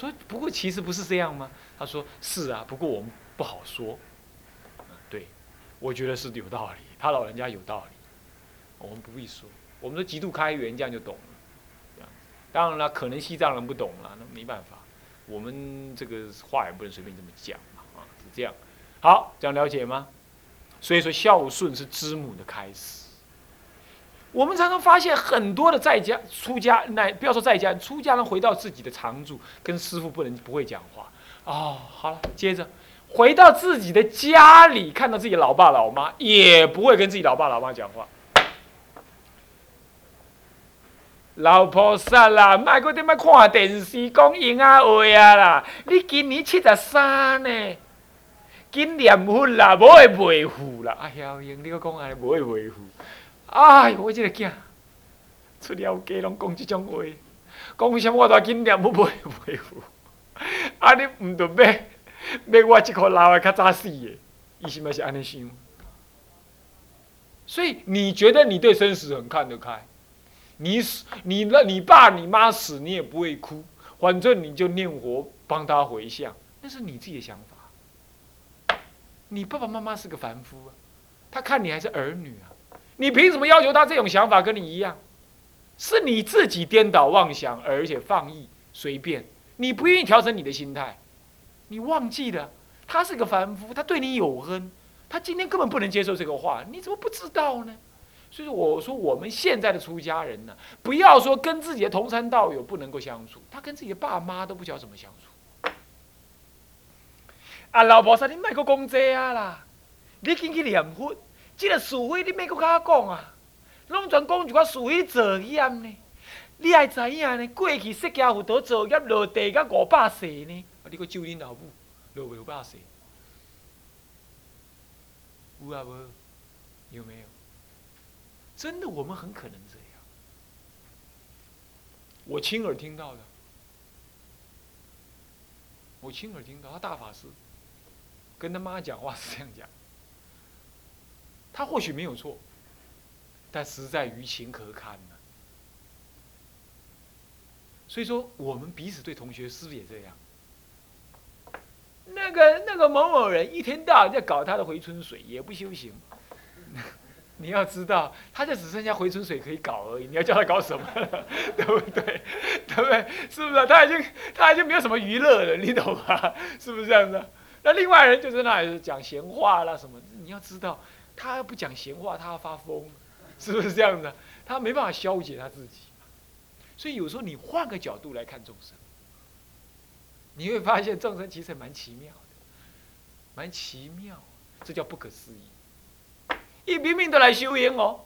说不过其实不是这样吗？他说是啊，不过我们不好说。对，我觉得是有道理，他老人家有道理，我们不必说。我们说极度开源，这样就懂了。这样，当然了，可能西藏人不懂了，那没办法。我们这个话也不能随便这么讲嘛，啊，是这样。好，这样了解吗？所以说孝顺是知母的开始。我们常常发现很多的在家出家，乃不要说在家出家人回到自己的常住，跟师傅不能不会讲话。哦，好了，接着回到自己的家里，看到自己老爸老妈，也不会跟自己老爸老妈讲话。老菩萨啦，卖搁点么看电视讲英啊话啊啦！你今年七十三呢，紧念佛啦，无会袂富啦！哎呀，英，你搁讲安尼，无会袂富。哎呦，我这个囝出了家拢讲即种话，讲什么我都紧念佛，无会袂富。啊，你毋着要要我即个老的较早死的？伊是毋是安尼想？所以你觉得你对生死很看得开？你死，你那你爸你妈死，你也不会哭，反正你就念佛帮他回向，那是你自己的想法。你爸爸妈妈是个凡夫啊，他看你还是儿女啊，你凭什么要求他这种想法跟你一样？是你自己颠倒妄想，而且放逸随便，你不愿意调整你的心态，你忘记了他是个凡夫，他对你有恩，他今天根本不能接受这个话，你怎么不知道呢？所以说我说，我们现在的出家人呢，不要说跟自己的同参道友不能够相处，他跟自己的爸妈都不晓得怎么相处。啊，老婆说你莫个讲这啊啦，你紧去念佛，这个是非你莫搁甲我讲啊，拢全讲一寡是非作业呢。你爱知影呢？过去释迦佛陀作业落地甲五百世呢，啊，你搁咒恁老母落五百世，有啊无？有没有？真的，我们很可能这样。我亲耳听到的，我亲耳听到，他大法师跟他妈讲话是这样讲，他或许没有错，但实在于情可堪呢。所以说，我们彼此对同学是不是也这样？那个那个某某人一天到晚在搞他的回春水，也不修行。你要知道，他就只剩下回春水可以搞而已。你要叫他搞什么？对不对？对不对？是不是？他已经他已经没有什么娱乐了，你懂吗？是不是这样子？那另外人就在那里讲闲话啦什么？你要知道，他要不讲闲话，他要发疯，是不是这样子？他没办法消解他自己。所以有时候你换个角度来看众生，你会发现众生其实蛮奇妙的，蛮奇妙，这叫不可思议。伊明明都来修行哦，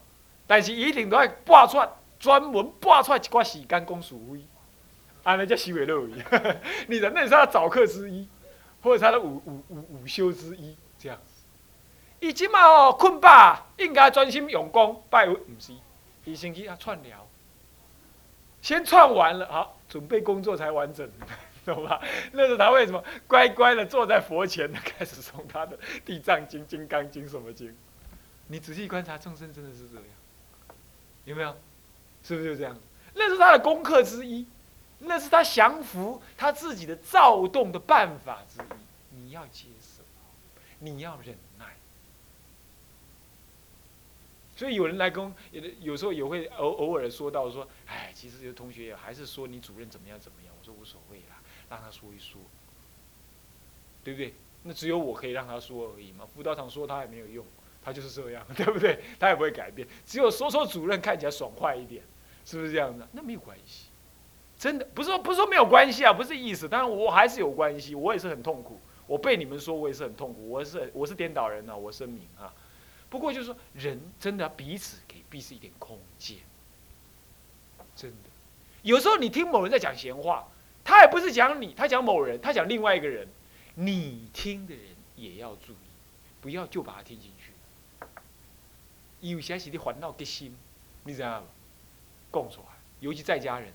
但是一定都要拔出专门拔出一寡时间讲是非，安尼才修会落去。你的那是他早课之一，或者他的午午午午休之一，这样。伊即马哦困饱，应该专心用功拜佛，唔是？伊先去啊串聊，先串完了，好准备工作才完整，懂吧？那是他为什么乖乖的坐在佛前，开始诵他的《地藏经》《金刚经》什么经？你仔细观察，众生真的是这样，有没有？是不是就这样？那是他的功课之一，那是他降服他自己的躁动的办法之一。你要接受，你要忍所以有人来跟，有的有时候也会偶偶尔说到说，哎，其实有同学还是说你主任怎么样怎么样。我说无所谓啦，让他说一说，对不对？那只有我可以让他说而已嘛。辅导场说他也没有用。他就是这样，对不对？他也不会改变。只有说说主任看起来爽快一点，是不是这样的？那没有关系，真的不是说不是说没有关系啊，不是意思。当然我还是有关系，我也是很痛苦。我被你们说，我也是很痛苦。我是我是颠倒人啊，我声明啊。不过就是说，人真的彼此给彼此一点空间，真的。有时候你听某人在讲闲话，他也不是讲你，他讲某人，他讲另外一个人，你听的人也要注意，不要就把他听进去。有些是你烦恼的心，你知道吗？供出来，尤其在家人，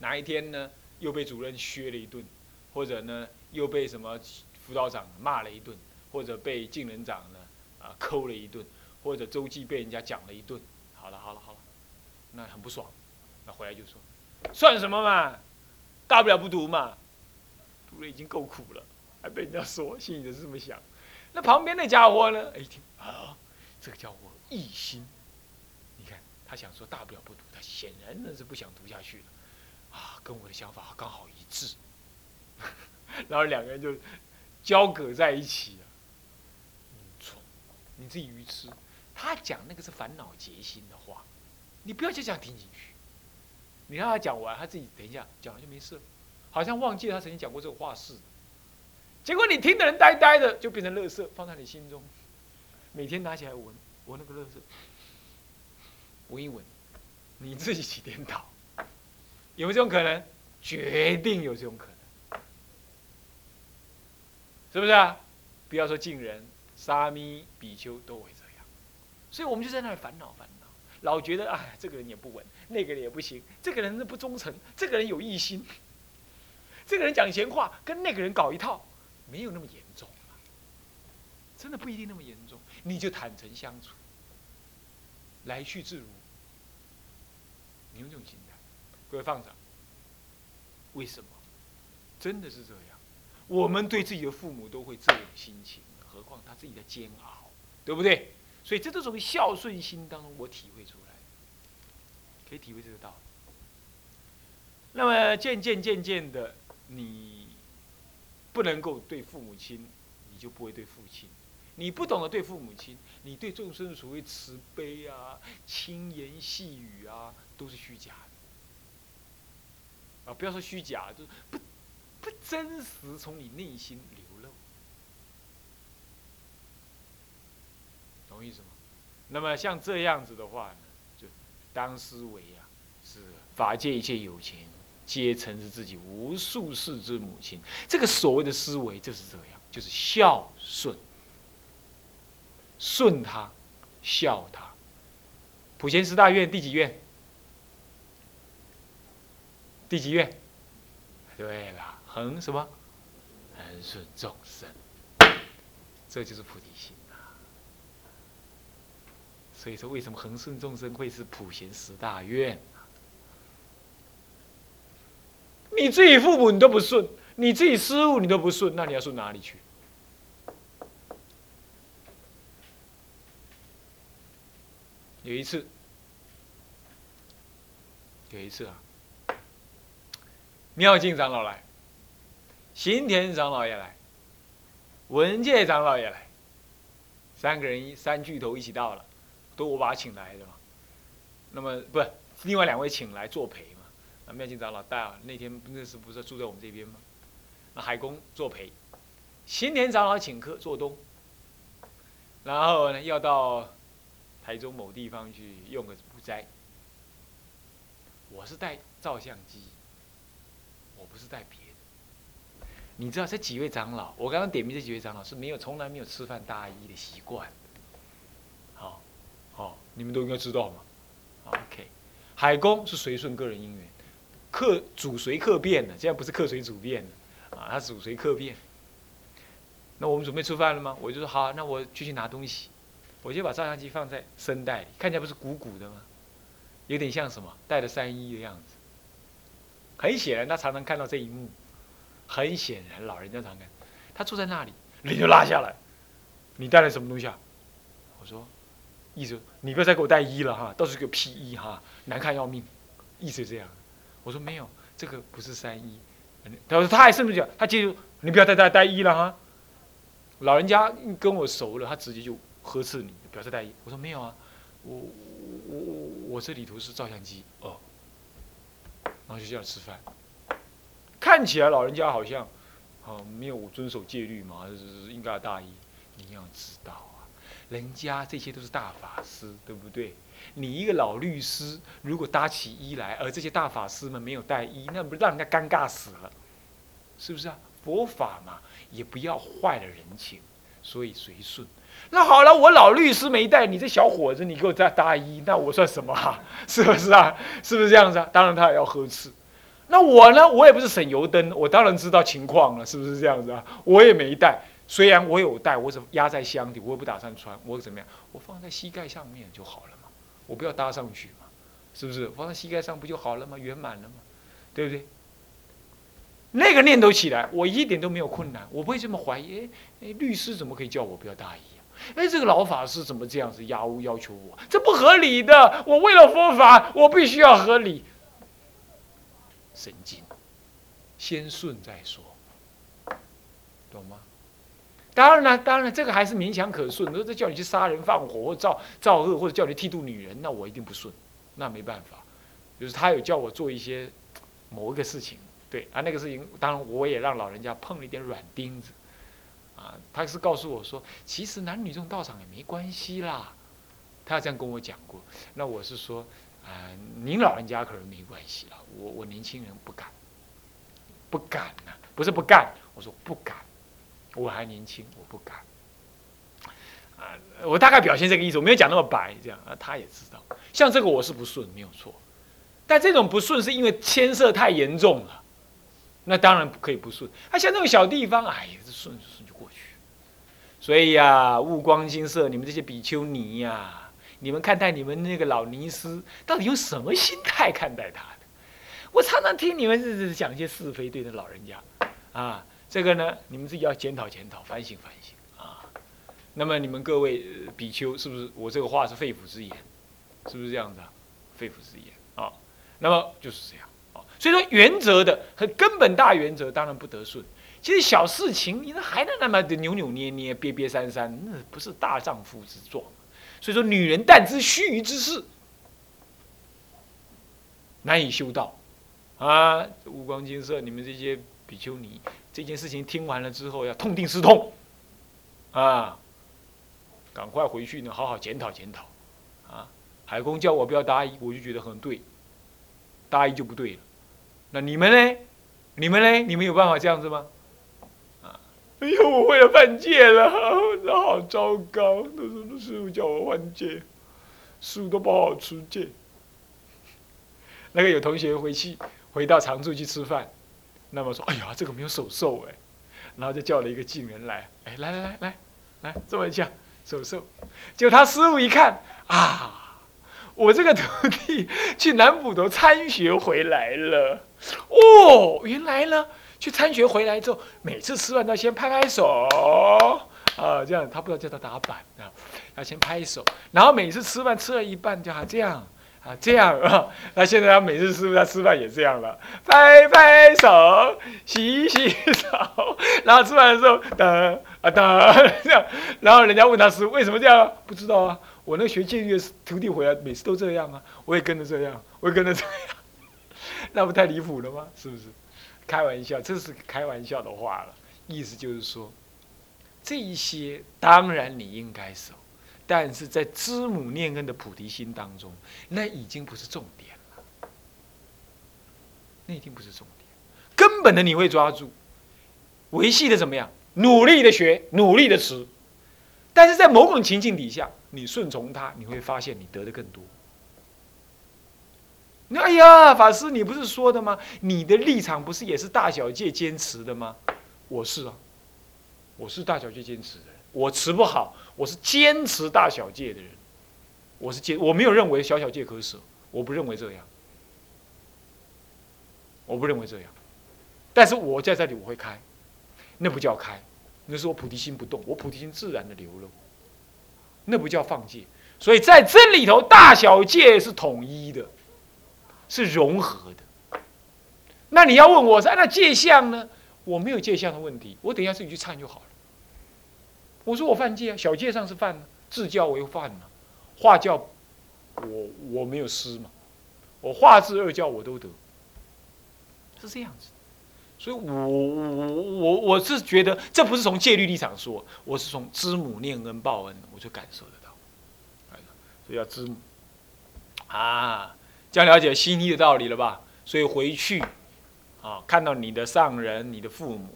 哪一天呢，又被主任削了一顿，或者呢，又被什么辅导长骂了一顿，或者被敬人长呢啊抠了一顿，或者周记被人家讲了一顿，好了好了好了，那很不爽，那回来就说，算什么嘛？大不了不读嘛，读了已经够苦了，还被人家说，心里就是这么想。那旁边那家伙呢？哎，一听啊，这个家伙一心，你看他想说大不了不读，他显然那是不想读下去了，啊，跟我的想法刚好一致，然后两个人就交葛在一起了。你自己愚痴。他讲那个是烦恼结心的话，你不要就这样听进去。你让他讲完，他自己等一下讲了就没事了，好像忘记了他曾经讲过这个话似的。结果你听的人呆呆的，就变成乐色，放在你心中，每天拿起来闻闻那个乐色，闻一闻，你自己起颠倒，有没有这种可能？决定有这种可能，是不是啊？不要说敬人，沙弥、比丘都会这样，所以我们就在那里烦恼烦恼，老觉得哎，这个人也不稳，那个人也不行，这个人不忠诚，这个人有异心，这个人讲闲话，跟那个人搞一套。没有那么严重真的不一定那么严重。你就坦诚相处，来去自如。你用这种心态，各位放着。为什么？真的是这样。我们对自己的父母都会这种心情，何况他自己的煎熬，对不对？所以这都是从孝顺心当中我体会出来，可以体会这个道理。那么渐渐渐渐的，你。不能够对父母亲，你就不会对父亲。你不懂得对父母亲，你对众生所谓慈悲啊、轻言细语啊，都是虚假的。啊，不要说虚假，就是不不真实，从你内心流露，懂意思吗？那么像这样子的话呢，就当思维啊，是法界一切有情。皆曾是自己无数世之母亲，这个所谓的思维就是这样，就是孝顺，顺他，孝他。普贤十大愿第几愿？第几愿？对了，恒什么？恒顺众生，这就是菩提心。所以说，为什么恒顺众生会是普贤十大愿？你自己父母你都不顺，你自己师傅你都不顺，那你要顺哪里去？有一次，有一次啊，妙净长老来，行田长老也来，文界长老也来，三个人三巨头一起到了，都我把他请来的嘛。那么不是另外两位请来作陪嘛？那。妙净长老大，那天那时不是住在我们这边吗？那海公作陪，新田长老请客做东，然后呢要到台中某地方去用个午斋。我是带照相机，我不是带别的。你知道这几位长老，我刚刚点名这几位长老是没有从来没有吃饭大衣的习惯。你们都应该知道嘛。OK，海公是随顺个人因缘。客主随客便的，现在不是客随主便的，啊，他主随客便。那我们准备吃饭了吗？我就说好，那我继续拿东西，我就把照相机放在身袋里，看起来不是鼓鼓的吗？有点像什么带着三衣的样子。很显然，他常常看到这一幕。很显然，老人家常看，他坐在那里，脸就拉下来。你带来什么东西啊？我说，意思你不要再给我带一了哈，到时候给我披一哈，难看要命。意思这样。我说没有，这个不是三一。他说他还甚至讲，他接着你不要再带带一了哈。老人家跟我熟了，他直接就呵斥你，不要再带一。我说没有啊，我我我我这里头是照相机哦。然后就这样吃饭，看起来老人家好像啊没有遵守戒律嘛，是应该大一。你要知道，人家这些都是大法师，对不对？你一个老律师，如果搭起衣来，而这些大法师们没有带衣，那不让人家尴尬死了，是不是啊？佛法嘛，也不要坏了人情，所以随顺。那好了，我老律师没带，你这小伙子，你给我再搭衣，那我算什么啊？是不是啊？是不是这样子啊？当然他也要呵斥。那我呢？我也不是省油灯，我当然知道情况了，是不是这样子啊？我也没带，虽然我有带，我怎么压在箱底，我也不打算穿，我怎么样？我放在膝盖上面就好了嘛。我不要搭上去嘛，是不是？放在膝盖上不就好了吗？圆满了吗？对不对？那个念头起来，我一点都没有困难，我不会这么怀疑。哎哎，律师怎么可以叫我不要大意啊？哎，这个老法师怎么这样子要要求我？这不合理的。我为了佛法，我必须要合理。神经，先顺再说，懂吗？当然了，当然这个还是勉强可顺。如果这叫你去杀人放火或造造恶，或者叫你剃度女人，那我一定不顺。那没办法，就是他有叫我做一些某一个事情。对啊，那个事情当然我也让老人家碰了一点软钉子，啊，他是告诉我说，其实男女这种道场也没关系啦，他这样跟我讲过。那我是说，啊，您老人家可能没关系啦，我我年轻人不敢，不敢呐，不是不干，我说不敢，我还年轻，我不敢。啊，我大概表现这个意思，我没有讲那么白，这样啊，他也知道，像这个我是不顺，没有错，但这种不顺是因为牵涉太严重了。那当然不可以不顺，啊，像那种小地方，哎呀，这顺顺就过去。所以呀，悟光金色，你们这些比丘尼呀，你们看待你们那个老尼师，到底用什么心态看待他的？我常常听你们是讲一些是非，对着老人家，啊，这个呢，你们自己要检讨检讨，反省反省啊。那么你们各位比丘，是不是我这个话是肺腑之言？是不是这样的？肺腑之言啊。那么就是这样啊。所以说，原则的和根本大原则当然不得顺。其实小事情，你那还能那么的扭扭捏捏、憋憋三三，那不是大丈夫之状。所以说，女人但知须臾之事，难以修道啊！五光金色，你们这些比丘尼，这件事情听完了之后，要痛定思痛啊！赶快回去呢，好好检讨检讨啊！海公叫我不要答应，我就觉得很对，答应就不对了。那你们呢？你们呢？你们有办法这样子吗？啊！哎呦，我为了犯戒了，那好糟糕！那时候师傅叫我犯戒，书都不好出戒。那个有同学回去回到常住去吃饭，那么说：“哎呀，这个没有手受哎。”然后就叫了一个近人来，哎，来来来来来，这么一下手受。结果他师傅一看，啊！我这个徒弟去南普陀参学回来了，哦，原来呢，去参学回来之后，每次吃饭都先拍拍手，啊，这样他不知道叫他打板啊，要先拍手，然后每次吃饭吃了一半就好这样，啊，这样 啊，那现在他每次师傅他吃饭也这样了，拍拍手，洗洗手，然后吃饭的时候等啊等 这样，然后人家问他师傅为什么这样，不知道啊。我那学戒律的徒弟回来，每次都这样啊，我也跟着这样，我也跟着这样，那不太离谱了吗？是不是？开玩笑，这是开玩笑的话了，意思就是说，这一些当然你应该守，但是在知母念恩的菩提心当中，那已经不是重点了，那已经不是重点，根本的你会抓住，维系的怎么样？努力的学，努力的持，但是在某种情境底下。你顺从他，你会发现你得的更多。那哎呀，法师，你不是说的吗？你的立场不是也是大小戒坚持的吗？我是啊，我是大小戒坚持的。我持不好，我是坚持大小戒的人。我是坚，我没有认为小小戒可舍，我不认为这样，我不认为这样。但是我在这里我会开，那不叫开，那是我菩提心不动，我菩提心自然的流露。那不叫放戒，所以在这里头，大小戒是统一的，是融合的。那你要问我，那戒相呢？我没有戒相的问题，我等一下自己去忏就好了。我说我犯戒啊，小戒上是犯呢，自教为犯嘛，化教我我没有失嘛，我化字二教我都得，是这样子。所以我我我我是觉得，这不是从戒律立场说，我是从知母念恩报恩，我就感受得到。所以要知母啊，这样了解心意的道理了吧？所以回去啊，看到你的上人、你的父母，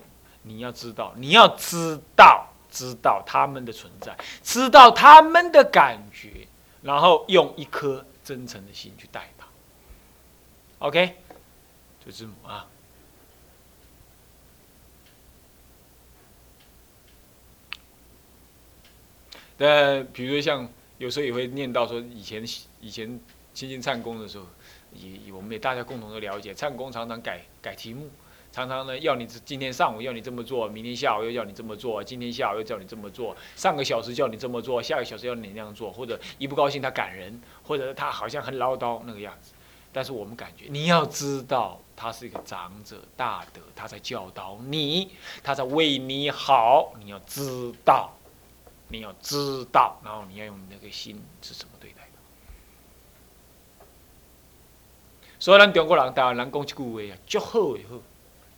你要知道，你要知道，知道他们的存在，知道他们的感觉，然后用一颗真诚的心去待他。OK，就字母啊。但比如说像有时候也会念到说，以前以前亲近唱功的时候，也我们也大家共同的了解，唱功常常改改题目，常常呢要你今天上午要你这么做，明天下午又要你这么做，今天下午又叫你这么做，上个小时叫你这么做，下个小时要你那样做，或者一不高兴他赶人，或者他好像很唠叨那个样子。但是我们感觉，你要知道，他是一个长者大德，他在教导你，他在为你好，你要知道，你要知道，然后你要用你那个心是怎么对待的。所以咱中国人、台湾人讲一句话啊，足好的好，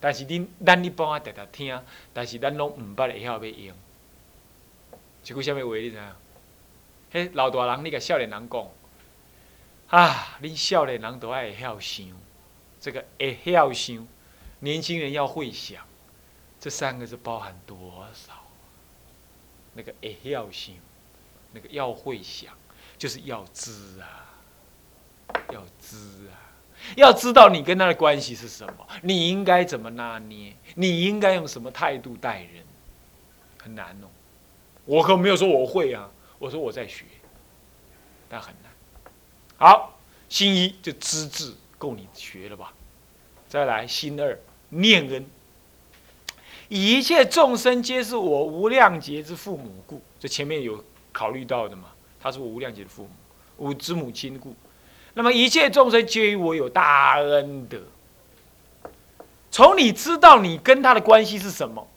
但是恁咱一般啊，常常听，但是咱拢毋捌会晓要用。一句什物话你知影？迄老大人，你甲少年人讲。啊，恁少年人都爱会晓想，这个会晓想，年轻人要会想，这三个字包含多少？那个会晓想，那个要会想，就是要知啊，要知啊，要知道你跟他的关系是什么，你应该怎么拿捏，你应该用什么态度待人，很难哦。我可没有说我会啊，我说我在学，但很难。好，心一就资质够你学了吧？再来心二念恩，一切众生皆是我无量劫之父母故。这前面有考虑到的嘛？他是我无量劫的父母，我之母亲故。那么一切众生皆于我有大恩德。从你知道你跟他的关系是什么，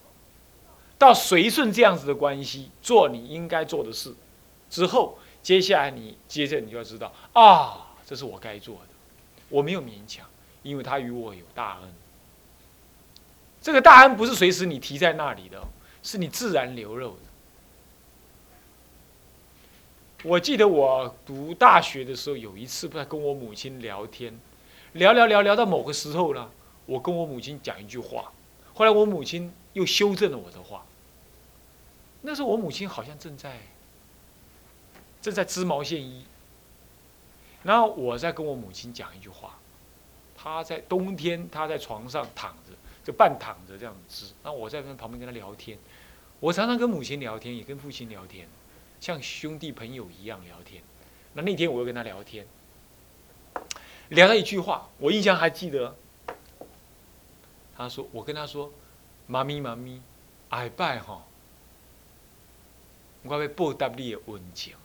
到随顺这样子的关系，做你应该做的事之后。接下来你接着你就要知道啊，这是我该做的，我没有勉强，因为他与我有大恩。这个大恩不是随时你提在那里的，是你自然流露的。我记得我读大学的时候，有一次在跟我母亲聊天，聊聊聊聊到某个时候呢，我跟我母亲讲一句话，后来我母亲又修正了我的话。那时候我母亲好像正在。正在织毛线衣，然后我在跟我母亲讲一句话，她在冬天，她在床上躺着，就半躺着这样织，那我在旁边跟她聊天。我常常跟母亲聊天，也跟父亲聊天，像兄弟朋友一样聊天。那那天我又跟他聊天，聊了一句话，我印象还记得。他说：“我跟他说，妈咪妈咪，下拜哈，我要报答你的恩情。”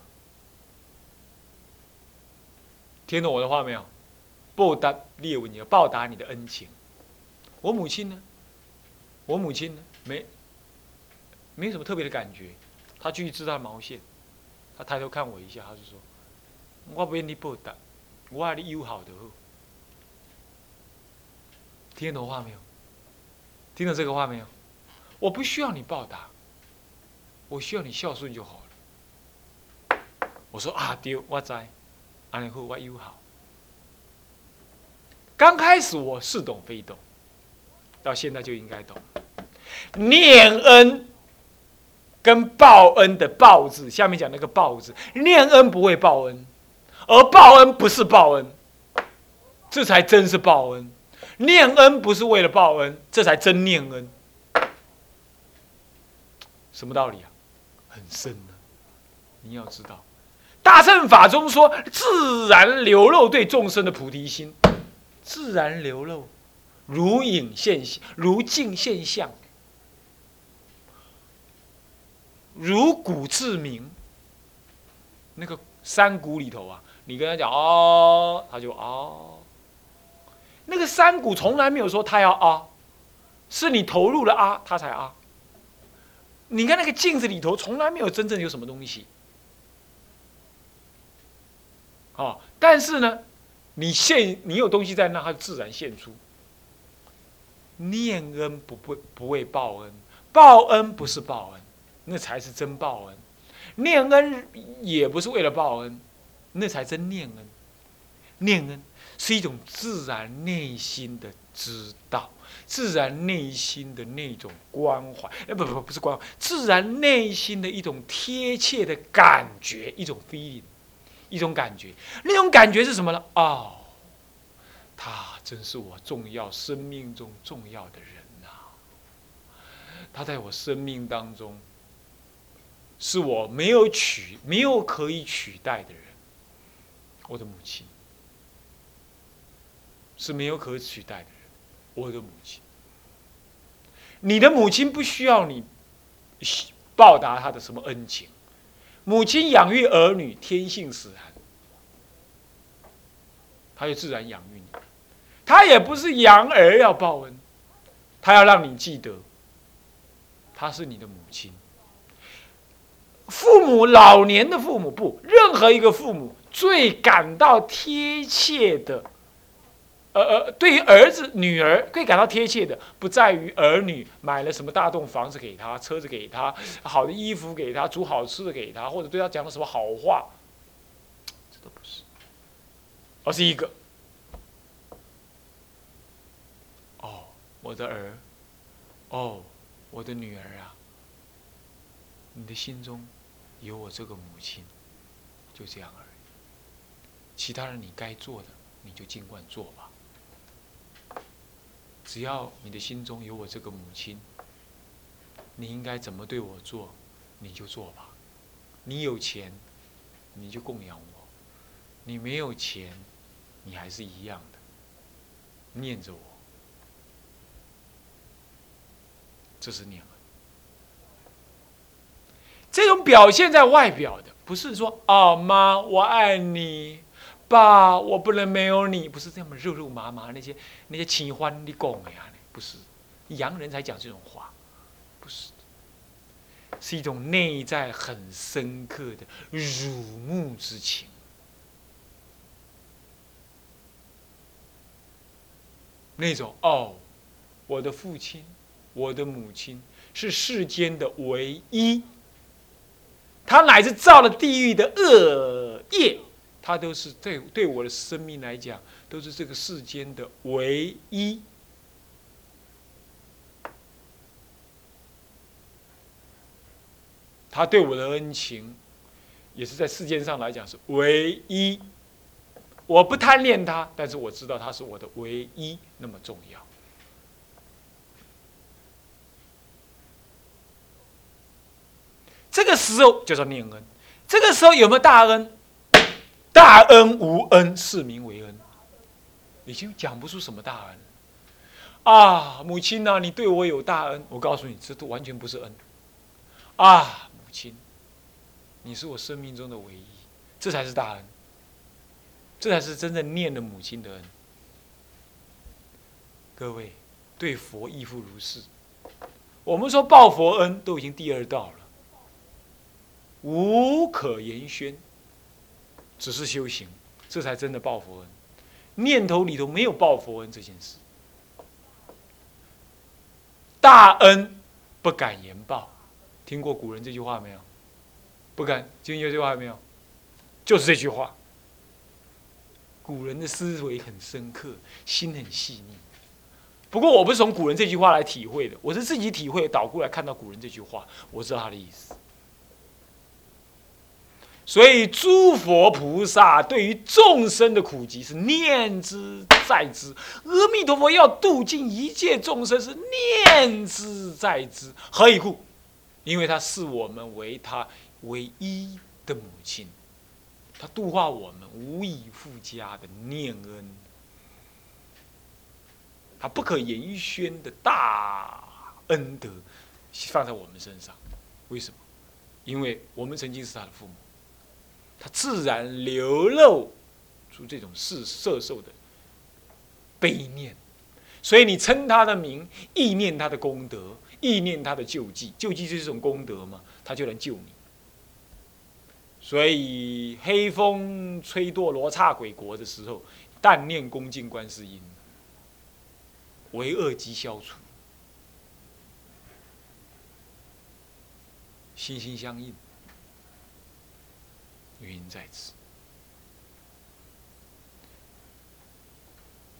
听懂我的话没有？报答列文，你要报答你的恩情。我母亲呢？我母亲呢？没，没什么特别的感觉。他继续织她毛线。他抬头看我一下，他就说：“我不愿你报答，我爱你友好的好。”听懂话没有？听懂这个话没有？我不需要你报答，我需要你孝顺就好了。我说啊，丢，我在。安尼好，我友好。刚开始我似懂非懂，到现在就应该懂。念恩跟报恩的“报”字，下面讲那个“报”字，念恩不会报恩，而报恩不是报恩，这才真是报恩。念恩不是为了报恩，这才真念恩。什么道理啊？很深的，你要知道。大乘法中说，自然流露对众生的菩提心，自然流露，如影现形，如镜现象，如古自明。那个山谷里头啊，你跟他讲哦，他就哦。那个山谷从来没有说他要啊，是你投入了啊，他才啊。你看那个镜子里头，从来没有真正有什么东西。哦，但是呢，你现你有东西在那，它自然现出。念恩不会不会报恩，报恩不是报恩，那才是真报恩。念恩也不是为了报恩，那才真念恩。念恩是一种自然内心的知道，自然内心的那种关怀。哎，不不不是关怀，自然内心的一种贴切的感觉，一种 feeling。一种感觉，那种感觉是什么呢？哦，他真是我重要生命中重要的人呐！他在我生命当中，是我没有取、没有可以取代的人。我的母亲是没有可取代的人，我的母亲。你的母亲不需要你报答她的什么恩情。母亲养育儿女，天性使然，她就自然养育你。她也不是养儿要报恩，她要让你记得，她是你的母亲。父母老年的父母不，任何一个父母最感到贴切的，呃呃，对于儿子女儿最感到贴切的，不在于儿女买了什么大栋房子给他，车子给他，好的衣服给他，煮好吃的给他，或者对他讲了什么好话，这都不是，而是一个，哦，我的儿，哦，我的女儿啊，你的心中。有我这个母亲，就这样而已。其他人你该做的，你就尽管做吧。只要你的心中有我这个母亲，你应该怎么对我做，你就做吧。你有钱，你就供养我；你没有钱，你还是一样的念着我。这是念。这种表现在外表的，不是说啊妈我爱你，爸我不能没有你，不是这么肉肉麻麻那些那些情欢的讲呀，不是，洋人才讲这种话，不是，是一种内在很深刻的辱慕之情，那种哦，我的父亲，我的母亲是世间的唯一。他乃至造了地狱的恶业，他都是对对我的生命来讲，都是这个世间的唯一。他对我的恩情，也是在世间上来讲是唯一。我不贪恋他，但是我知道他是我的唯一，那么重要。这个时候叫做念恩，这个时候有没有大恩？大恩无恩，是名为恩，已经讲不出什么大恩。啊，母亲呐，你对我有大恩，我告诉你，这都完全不是恩。啊，母亲，你是我生命中的唯一，这才是大恩，这才是真正念的母亲的恩。各位，对佛亦复如是。我们说报佛恩，都已经第二道了。无可言宣，只是修行，这才真的报佛恩。念头里头没有报佛恩这件事，大恩不敢言报。听过古人这句话没有？不敢，听过这句话没有？就是这句话。古人的思维很深刻，心很细腻。不过我不是从古人这句话来体会的，我是自己体会，倒过来看到古人这句话，我知道他的意思。所以，诸佛菩萨对于众生的苦集是念之在之；阿弥陀佛要度尽一切众生是念之在之。何以故？因为他视我们为他唯一的母亲，他度化我们无以复加的念恩，他不可言宣的大恩德放在我们身上。为什么？因为我们曾经是他的父母。他自然流露出这种是色受的悲念，所以你称他的名，意念他的功德，意念他的救济，救济就是一种功德嘛，他就能救你。所以黑风吹堕罗刹鬼国的时候，但念恭敬观世音，为恶即消除，心心相印。原因在此，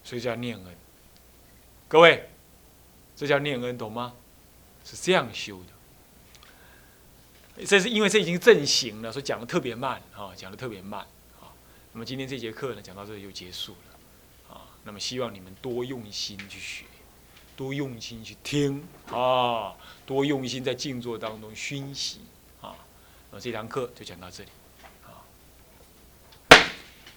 所以叫念恩。各位，这叫念恩，懂吗？是这样修的。这是因为这已经正行了，所以讲的特别慢啊，讲的特别慢啊。那么今天这节课呢，讲到这里就结束了啊。那么希望你们多用心去学，多用心去听啊，多用心在静坐当中熏习啊。那么这堂课就讲到这里。